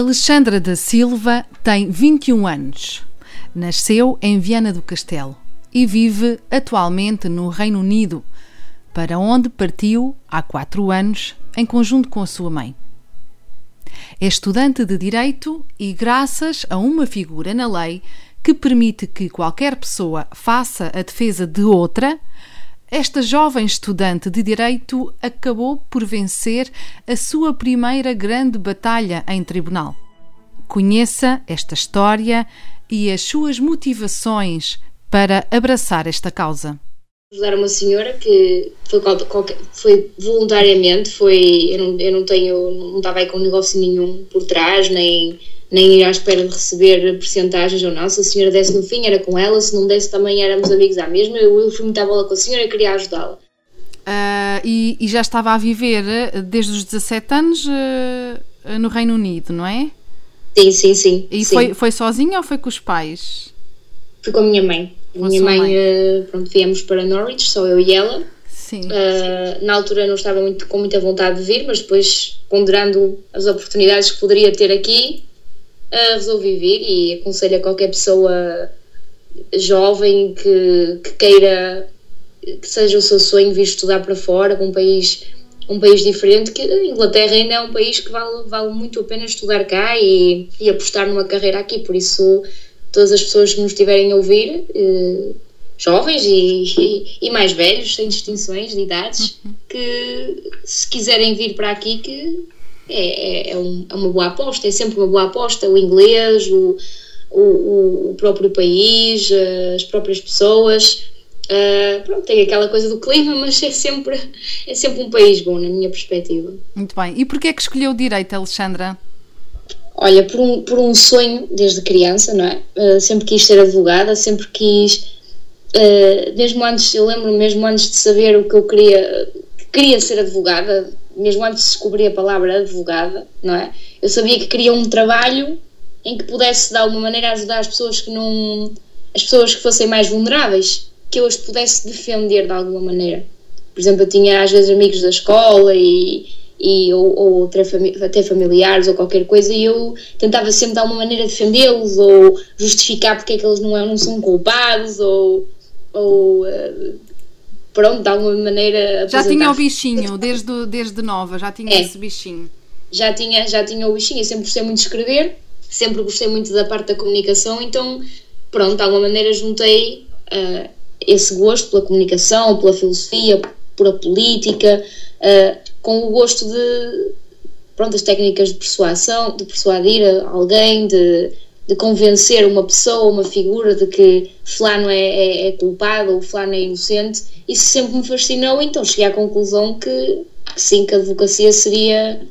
Alexandra da Silva tem 21 anos. Nasceu em Viana do Castelo e vive atualmente no Reino Unido, para onde partiu há quatro anos em conjunto com a sua mãe. É estudante de Direito e, graças a uma figura na lei que permite que qualquer pessoa faça a defesa de outra, esta jovem estudante de Direito acabou por vencer a sua primeira grande batalha em tribunal. Conheça esta história e as suas motivações para abraçar esta causa. Ajudar uma senhora que foi, qualquer, foi voluntariamente, foi, eu não, eu não tenho, não estava aí com negócio nenhum por trás, nem nem ir à espera de receber percentagens ou não. Se a senhora desse no fim, era com ela, se não desse, também éramos amigos à mesma. Eu, eu fui muita bola com a senhora e queria ajudá-la. Uh, e, e, já estava a viver eh, desde os 17 anos uh, no Reino Unido, não é? Sim, sim, sim. E sim. Foi, foi sozinha ou foi com os pais? Fui com a minha mãe. A minha mãe, mãe. Uh, pronto, viemos para Norwich, só eu e ela. Sim. na altura não estava muito, com muita vontade de vir, mas depois, ponderando as oportunidades que poderia ter aqui, uh, resolvi vir e aconselho a qualquer pessoa jovem que, que queira que seja o seu sonho vir estudar para fora, para um país um país diferente, que a Inglaterra ainda é um país que vale, vale muito a pena estudar cá e, e apostar numa carreira aqui, por isso todas as pessoas que nos estiverem a ouvir, eh, jovens e, e, e, mais velhos, sem distinções de idades, uhum. que se quiserem vir para aqui, que é, é, é, um, é, uma boa aposta, é sempre uma boa aposta. O inglês, o, o, o próprio país, as próprias pessoas. Uh, pronto, tem aquela coisa do clima, mas é sempre, é sempre um país bom, na minha perspectiva. Muito bem. E porquê é que escolheu direito, Alexandra? Olha, por um, por um sonho desde criança, não é? Uh, sempre quis ser advogada, sempre quis. Uh, mesmo antes, eu lembro mesmo antes de saber o que eu queria, queria ser advogada, mesmo antes de descobrir a palavra advogada, não é? Eu sabia que queria um trabalho em que pudesse de alguma maneira ajudar as pessoas que não as pessoas que fossem mais vulneráveis, que eu as pudesse defender de alguma maneira. Por exemplo, eu tinha às vezes amigos da escola e, e ou, ou até familiares ou qualquer coisa e eu tentava sempre de alguma maneira defendê-los ou justificar porque é que eles não, não são culpados ou, ou uh, pronto, de alguma maneira. Já tinha o bichinho, desde, desde nova, já tinha é. esse bichinho. Já tinha, já tinha o bichinho, eu sempre gostei muito de escrever, sempre gostei muito da parte da comunicação, então, pronto, de alguma maneira juntei uh, esse gosto pela comunicação, pela filosofia, pela política, uh, com o gosto de, pronto, as técnicas de persuasão, de persuadir alguém, de de convencer uma pessoa, uma figura de que fulano é, é, é culpado ou fulano é inocente, isso sempre me fascinou, então cheguei à conclusão que, sim, que a advocacia seria,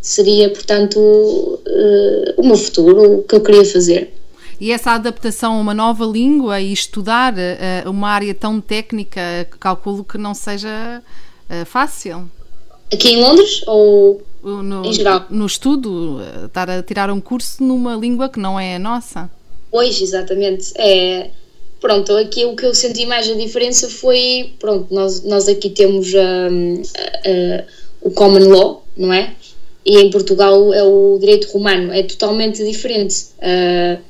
seria portanto, uh, o meu futuro, o que eu queria fazer. E essa adaptação a uma nova língua e estudar uh, uma área tão técnica, calculo que não seja uh, fácil. Aqui em Londres ou no, em geral? No estudo, estar a tirar um curso numa língua que não é a nossa. Pois, exatamente. É, pronto, aqui o que eu senti mais a diferença foi, pronto, nós, nós aqui temos um, o common law, não é? E em Portugal é o direito romano, é totalmente diferente. Uh,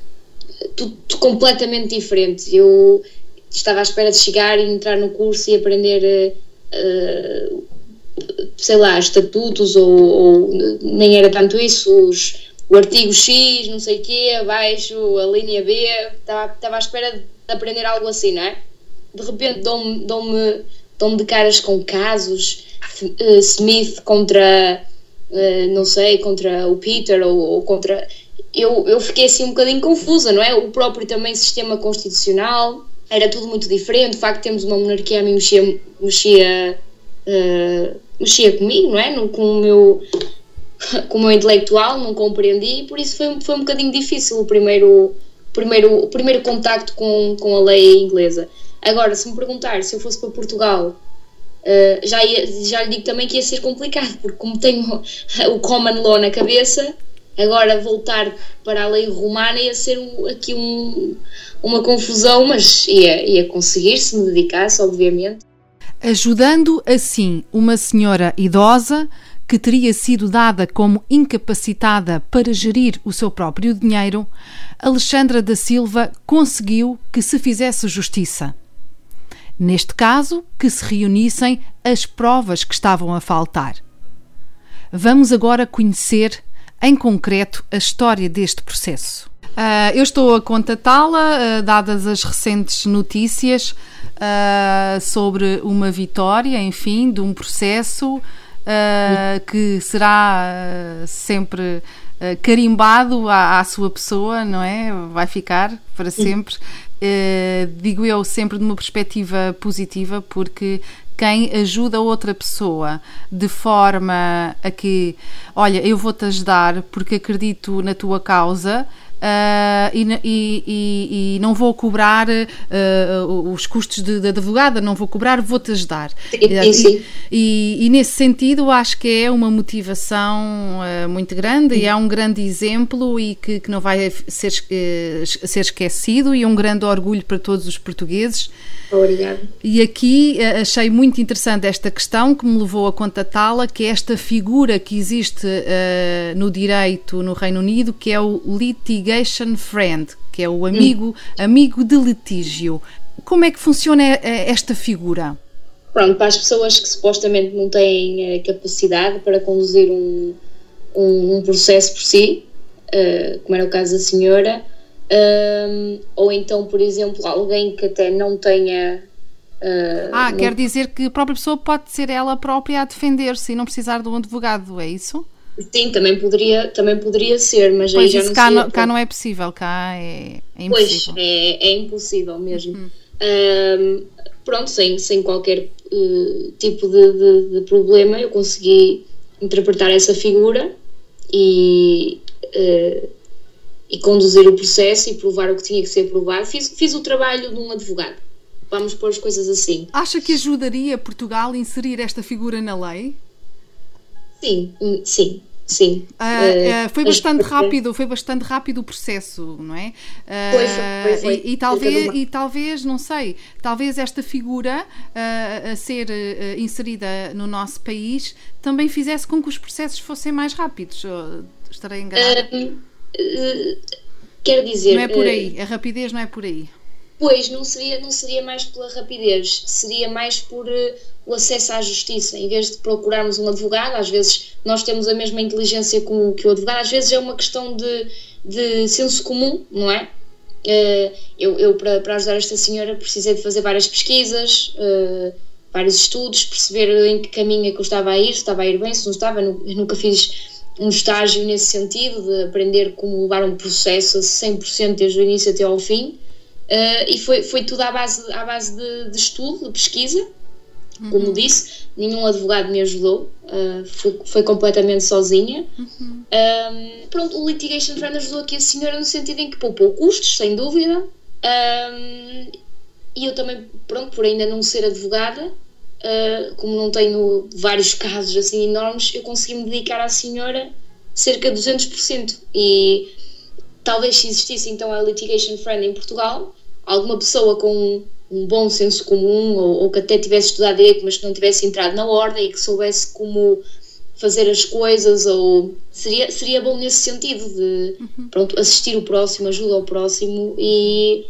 tudo, tudo, completamente diferente. Eu estava à espera de chegar e entrar no curso e aprender uh, sei lá, estatutos ou, ou, nem era tanto isso, os, o artigo X, não sei o quê, abaixo, a linha B, estava, à espera de aprender algo assim, não é? De repente dão-me dão -me, dão de caras com casos, uh, Smith contra, uh, não sei, contra o Peter ou, ou contra... Eu, eu fiquei assim um bocadinho confusa, não é? O próprio também sistema constitucional, era tudo muito diferente, o facto de termos uma monarquia a mim mexia, mexia uh, mexia comigo, não é? No, com o meu com o meu intelectual, não compreendi e por isso foi, foi um bocadinho difícil o primeiro, primeiro, o primeiro contacto com, com a lei inglesa. Agora, se me perguntar se eu fosse para Portugal, uh, já, ia, já lhe digo também que ia ser complicado, porque como tenho o common law na cabeça, agora voltar para a lei romana ia ser um, aqui um, uma confusão, mas ia, ia conseguir se me dedicasse, obviamente. Ajudando assim uma senhora idosa que teria sido dada como incapacitada para gerir o seu próprio dinheiro, Alexandra da Silva conseguiu que se fizesse justiça. Neste caso, que se reunissem as provas que estavam a faltar. Vamos agora conhecer em concreto a história deste processo. Uh, eu estou a contatá-la, uh, dadas as recentes notícias uh, sobre uma vitória, enfim, de um processo que será sempre carimbado à, à, sua pessoa, não é? Vai ficar para sempre. digo eu sempre de uma perspectiva positiva, porque quem ajuda outra pessoa de forma a que, olha, eu vou-te ajudar porque acredito na tua causa. Uh, e, e, e, não vou cobrar uh, os custos de, de, advogada, não vou cobrar, vou-te ajudar. Sim, sim. E, e, nesse sentido acho que é uma motivação uh, muito grande e é um grande exemplo e que, que não vai ser, ser esquecido e um grande orgulho para todos os portugueses Obrigada. E aqui achei muito interessante esta questão que me levou a contatá-la, que é esta figura que existe uh, no direito no Reino Unido, que é o litigation friend, que é o amigo, hum. amigo de litígio. Como é que funciona eh, esta figura? Pronto, para as pessoas que supostamente não têm capacidade para conduzir um, um, um processo por si, uh, como era o caso da senhora, um, ou então, por exemplo, alguém que até não tenha. Uh, ah, não... quer dizer que a própria pessoa pode ser ela própria a defender-se e não precisar de um advogado, é isso? Sim, também poderia, também poderia ser, mas pois aí já não cá, não, cá não é possível, cá é, é impossível. Pois, é, é impossível mesmo. Uhum. Um, pronto, sem, sem qualquer uh, tipo de, de, de, problema, eu consegui interpretar essa figura e. Uh, e conduzir o processo e provar o que tinha que ser provado. Fiz, fiz o trabalho de um advogado. Vamos pôr as coisas assim. Acha que ajudaria Portugal a inserir esta figura na lei? Sim, hum, sim. Sim. Uh, uh, foi bastante rápido, foi bastante rápido o processo, não é? Uh, foi, foi, foi. E, e, talvez, e talvez, não sei, talvez esta figura a ser inserida no nosso país também fizesse com que os processos fossem mais rápidos. Estarei enganada? Uh, quer dizer. Não é por aí, a rapidez não é por aí. Pois, não seria, não seria mais pela rapidez, seria mais por uh, o acesso à justiça. Em vez de procurarmos um advogado, às vezes nós temos a mesma inteligência com, que o advogado, às vezes é uma questão de, de senso comum, não é? Uh, eu, eu para, para ajudar esta senhora, precisei de fazer várias pesquisas, uh, vários estudos, perceber em que caminho é que eu estava a ir, se estava a ir bem, se não estava. Eu nunca fiz um estágio nesse sentido, de aprender como levar um processo a 100% desde o início até ao fim. Uh, e foi, foi tudo à base, à base de, de estudo, de pesquisa. Uhum. Como disse, nenhum advogado me ajudou, uh, foi, foi completamente sozinha. Uhum. Um, ehm, pronto, o Litigation Friend ajudou aqui a senhora no sentido em que poupou custos, sem dúvida. Um, ehm, e eu também, pronto, por ainda não ser advogada, uh, como não tenho vários casos assim enormes, eu consegui me dedicar à senhora cerca de 200%. E talvez se existisse então a litigation friend em Portugal, alguma pessoa com um bom senso comum ou, ou, que até tivesse estudado direito, mas que não tivesse entrado na ordem e que soubesse como fazer as coisas ou seria seria bom nesse sentido de uhum. pronto assistir o próximo ajuda ao próximo e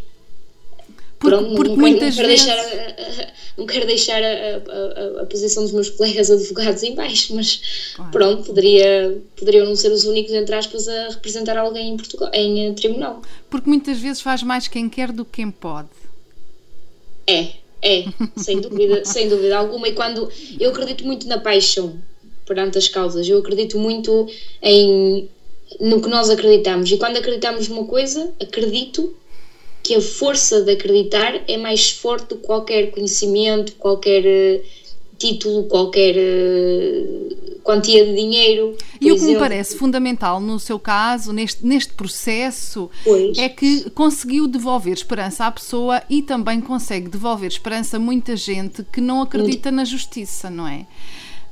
porque, pronto, porque não, muitas não, vezes... deixar a, não quero deixar a, a, a, posição dos meus colegas advogados em baixo, mas claro. pronto, poderia, poderiam não ser os únicos, entre aspas, a representar alguém em, Portugal, em eh, tribunal. Porque muitas vezes faz mais quem quer do que quem pode. É, é, sem dúvida, sem dúvida alguma. E quando eu acredito muito na paixão perante as causas, eu acredito muito em no que nós acreditamos. E quando acreditamos numa coisa, acredito que a força de acreditar é mais forte do que qualquer conhecimento, qualquer uh, título, qualquer uh, quantia de dinheiro. E o que me parece fundamental no seu caso, neste, neste processo, pois. é que conseguiu devolver esperança à pessoa e também consegue devolver esperança a muita gente que não acredita na justiça, não é?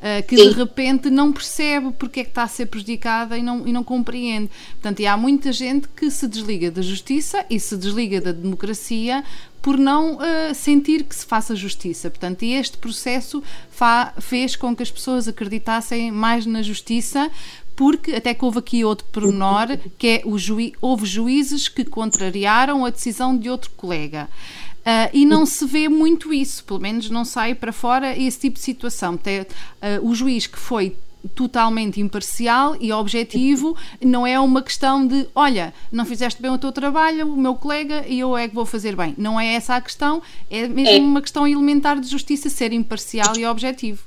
Uh, que Sim. de repente não percebe porque é que está a ser prejudicada e não, e não compreende. Portanto, há muita gente que se desliga da justiça e se desliga da democracia por não uh, sentir que se faça justiça. Portanto, este processo fez com que as pessoas acreditassem mais na justiça, porque até que houve aqui outro pormenor, que é o juí houve juízes que contrariaram a decisão de outro colega. Uh, e não se vê muito isso, pelo menos não sai para fora esse tipo de situação. Tem, uh, o juiz que foi totalmente imparcial e objetivo, não é uma questão de olha, não fizeste bem o teu trabalho, o meu colega e eu é que vou fazer bem. Não é essa a questão, é mesmo é. uma questão elementar de justiça ser imparcial e objetivo.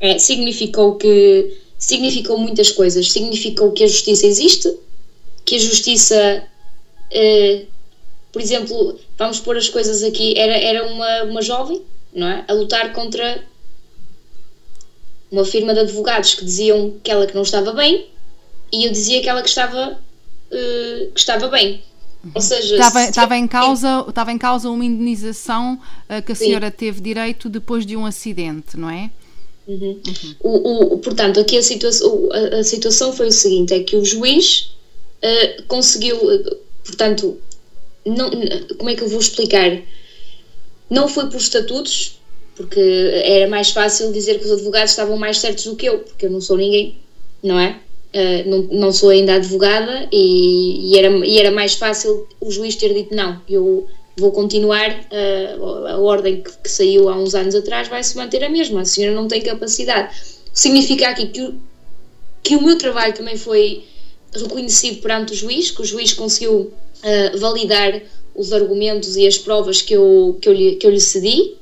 É, significou que significou muitas coisas. Significou que a justiça existe, que a justiça eh, por exemplo, vamos pôr as coisas aqui, era, era uma, uma jovem, não é? A lutar contra uma firma de advogados que diziam que ela que não estava bem e eu dizia que ela que estava, uh, que estava bem. Ou seja, estava, se... estava, em causa, estava em causa uma indenização uh, que a senhora Sim. teve direito depois de um acidente, não é? Uhum. Uhum. O, o, portanto, aqui a situação, a, a, situação foi o seguinte: é que o juiz uh, conseguiu, portanto, não, como é que eu vou explicar? Não foi por estatutos, porque era mais fácil dizer que os advogados estavam mais certos do que eu, porque eu não sou ninguém, não é? Uh, não, não sou ainda advogada e, e, era, e era mais fácil o juiz ter dito não, eu vou continuar, uh, a ordem que, que, saiu há uns anos atrás vai se manter a mesma, a senhora não tem capacidade. Significa aqui que, que o meu trabalho também foi reconhecido perante o juiz, que o juiz conseguiu uh, validar os argumentos e as provas que eu, que eu, lhe, que eu lhe cedi,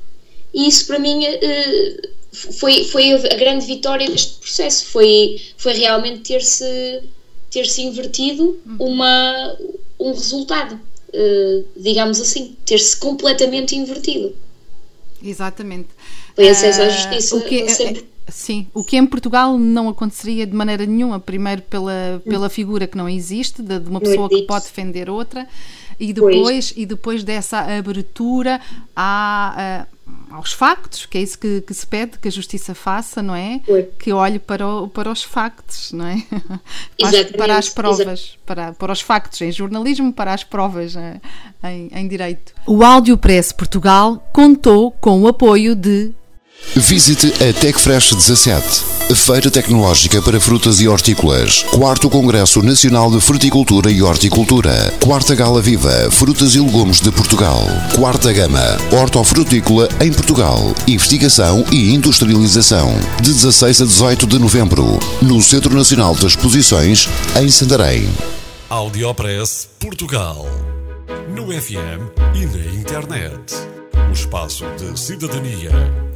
e isso para mim uh, foi, foi a grande vitória deste processo, foi, foi realmente ter-se ter -se invertido uma, um resultado, uh, digamos assim, ter-se completamente invertido. Exatamente. Foi acesso à justiça. Uh, que, é, sempre. Sim, o que em Portugal não aconteceria de maneira nenhuma, primeiro pela, pela figura que não existe, de, de uma pessoa que pode defender outra, e depois, e depois dessa abertura à, aos factos, que é isso que, que, se pede que a justiça faça, não é? Que olhe para, o, para os factos, não é? para, para as provas, para, para os factos em jornalismo, para as provas eh, em, em direito. O Áudio Press Portugal contou com o apoio de Visite a TecFresh 17, Feira Tecnológica para Frutas e Hortícolas, Quarto Congresso Nacional de Fruticultura e Horticultura, Quarta Gala Viva, Frutas e Legumes de Portugal, Quarta Gama, Hortofrutícola em Portugal, Investigação e Industrialização, de 16 a 18 de novembro, no Centro Nacional de Exposições, em Santarém. Audiopress Portugal, no FM e na internet. O espaço de cidadania